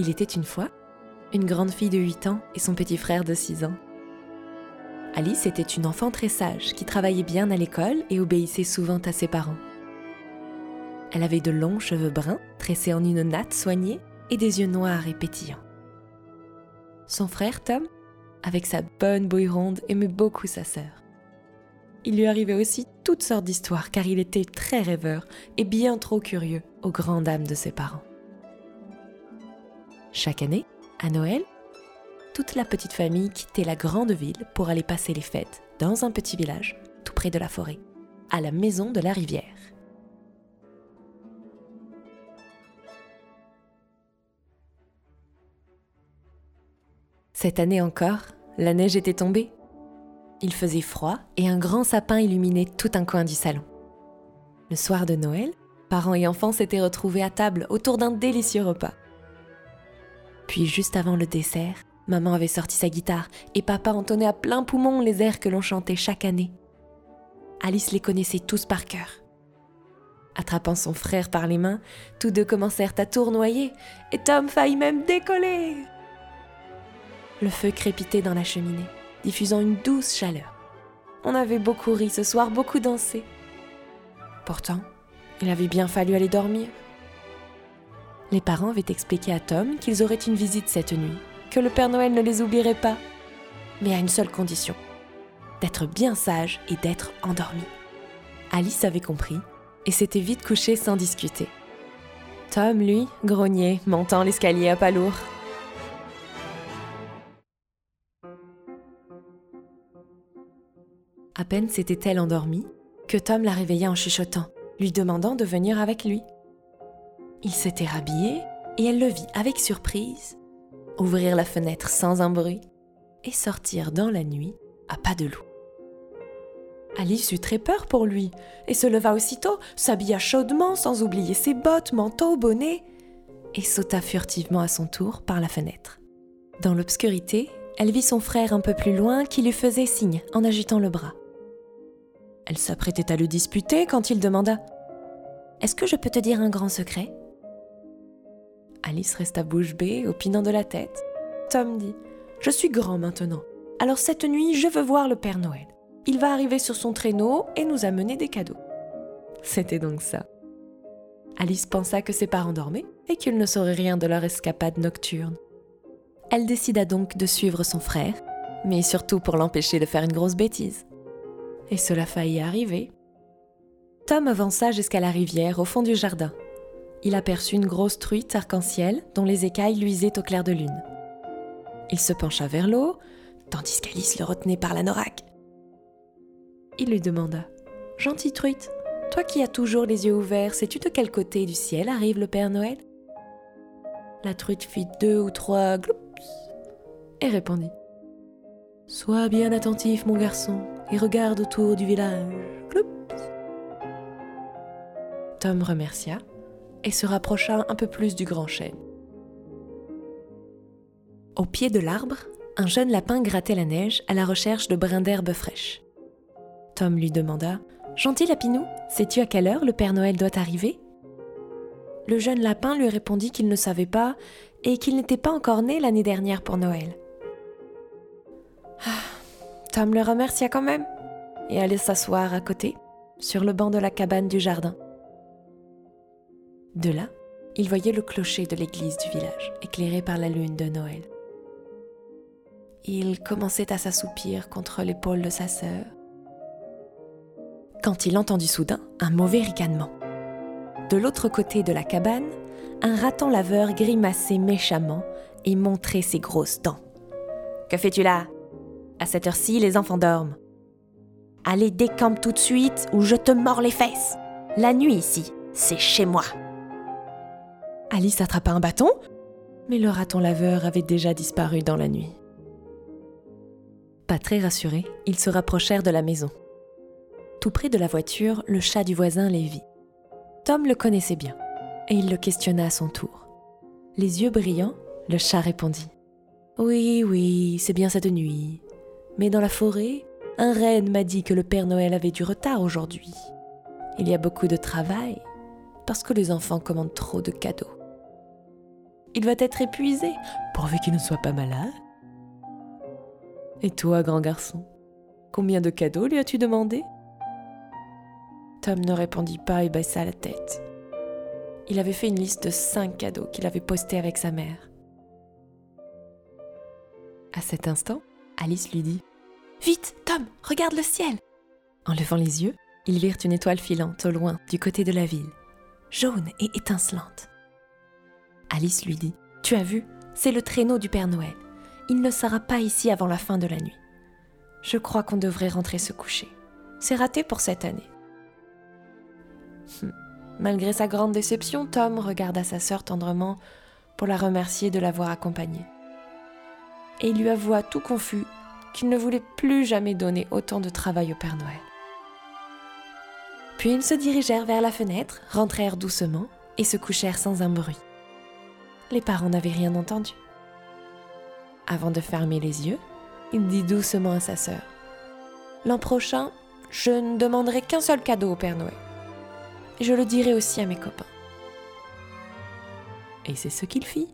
Il était une fois une grande fille de 8 ans et son petit frère de 6 ans. Alice était une enfant très sage qui travaillait bien à l'école et obéissait souvent à ses parents. Elle avait de longs cheveux bruns, tressés en une natte soignée, et des yeux noirs et pétillants. Son frère Tom, avec sa bonne bouille ronde, aimait beaucoup sa sœur. Il lui arrivait aussi toutes sortes d'histoires car il était très rêveur et bien trop curieux aux grandes dames de ses parents. Chaque année, à Noël, toute la petite famille quittait la grande ville pour aller passer les fêtes dans un petit village tout près de la forêt, à la maison de la rivière. Cette année encore, la neige était tombée. Il faisait froid et un grand sapin illuminait tout un coin du salon. Le soir de Noël, parents et enfants s'étaient retrouvés à table autour d'un délicieux repas. Puis juste avant le dessert, maman avait sorti sa guitare et papa entonnait à plein poumon les airs que l'on chantait chaque année. Alice les connaissait tous par cœur. Attrapant son frère par les mains, tous deux commencèrent à tournoyer et Tom faillit même décoller. Le feu crépitait dans la cheminée, diffusant une douce chaleur. On avait beaucoup ri ce soir, beaucoup dansé. Pourtant, il avait bien fallu aller dormir. Les parents avaient expliqué à Tom qu'ils auraient une visite cette nuit, que le Père Noël ne les oublierait pas, mais à une seule condition, d'être bien sage et d'être endormi. Alice avait compris et s'était vite couchée sans discuter. Tom, lui, grognait, montant l'escalier à pas lourd. À peine s'était-elle endormie que Tom la réveilla en chuchotant, lui demandant de venir avec lui. Il s'était rhabillé et elle le vit avec surprise ouvrir la fenêtre sans un bruit et sortir dans la nuit à pas de loup. Alice eut très peur pour lui et se leva aussitôt, s'habilla chaudement sans oublier ses bottes, manteau, bonnet et sauta furtivement à son tour par la fenêtre. Dans l'obscurité, elle vit son frère un peu plus loin qui lui faisait signe en agitant le bras. Elle s'apprêtait à le disputer quand il demanda ⁇ Est-ce que je peux te dire un grand secret ?⁇ Alice resta bouche bée, opinant de la tête. Tom dit Je suis grand maintenant. Alors cette nuit, je veux voir le Père Noël. Il va arriver sur son traîneau et nous amener des cadeaux. C'était donc ça. Alice pensa que ses parents dormaient et qu'ils ne sauraient rien de leur escapade nocturne. Elle décida donc de suivre son frère, mais surtout pour l'empêcher de faire une grosse bêtise. Et cela faillit arriver. Tom avança jusqu'à la rivière au fond du jardin il aperçut une grosse truite arc-en-ciel dont les écailles luisaient au clair de lune. Il se pencha vers l'eau, tandis qu'Alice le retenait par la noraque. Il lui demanda Gentille truite, toi qui as toujours les yeux ouverts, sais-tu de quel côté du ciel arrive le Père Noël? La truite fit deux ou trois gloups et répondit Sois bien attentif, mon garçon, et regarde autour du village. Gloups. Tom remercia et se rapprocha un peu plus du grand chêne. Au pied de l'arbre, un jeune lapin grattait la neige à la recherche de brins d'herbe fraîche. Tom lui demanda Gentil lapinou, sais-tu à quelle heure le Père Noël doit arriver? Le jeune lapin lui répondit qu'il ne savait pas et qu'il n'était pas encore né l'année dernière pour Noël. Ah, Tom le remercia quand même et allait s'asseoir à côté, sur le banc de la cabane du jardin. De là, il voyait le clocher de l'église du village, éclairé par la lune de Noël. Il commençait à s'assoupir contre l'épaule de sa sœur, quand il entendit soudain un mauvais ricanement. De l'autre côté de la cabane, un raton laveur grimaçait méchamment et montrait ses grosses dents. Que fais-tu là? À cette heure-ci, les enfants dorment. Allez, décampe tout de suite ou je te mords les fesses. La nuit ici, c'est chez moi. Alice attrapa un bâton, mais le raton laveur avait déjà disparu dans la nuit. Pas très rassurés, ils se rapprochèrent de la maison. Tout près de la voiture, le chat du voisin les vit. Tom le connaissait bien, et il le questionna à son tour. Les yeux brillants, le chat répondit Oui, oui, c'est bien cette nuit. Mais dans la forêt, un renne m'a dit que le Père Noël avait du retard aujourd'hui. Il y a beaucoup de travail, parce que les enfants commandent trop de cadeaux. Il va être épuisé, pourvu qu'il ne soit pas malade. Et toi, grand garçon, combien de cadeaux lui as-tu demandé? Tom ne répondit pas et baissa la tête. Il avait fait une liste de cinq cadeaux qu'il avait postés avec sa mère. À cet instant, Alice lui dit Vite, Tom, regarde le ciel En levant les yeux, ils virent une étoile filante au loin, du côté de la ville, jaune et étincelante. Alice lui dit Tu as vu C'est le traîneau du Père Noël. Il ne sera pas ici avant la fin de la nuit. Je crois qu'on devrait rentrer se coucher. C'est raté pour cette année. Hum. Malgré sa grande déception, Tom regarda sa sœur tendrement pour la remercier de l'avoir accompagnée. Et il lui avoua tout confus qu'il ne voulait plus jamais donner autant de travail au Père Noël. Puis ils se dirigèrent vers la fenêtre, rentrèrent doucement et se couchèrent sans un bruit. Les parents n'avaient rien entendu. Avant de fermer les yeux, il dit doucement à sa sœur L'an prochain, je ne demanderai qu'un seul cadeau au Père Noël. Je le dirai aussi à mes copains. Et c'est ce qu'il fit.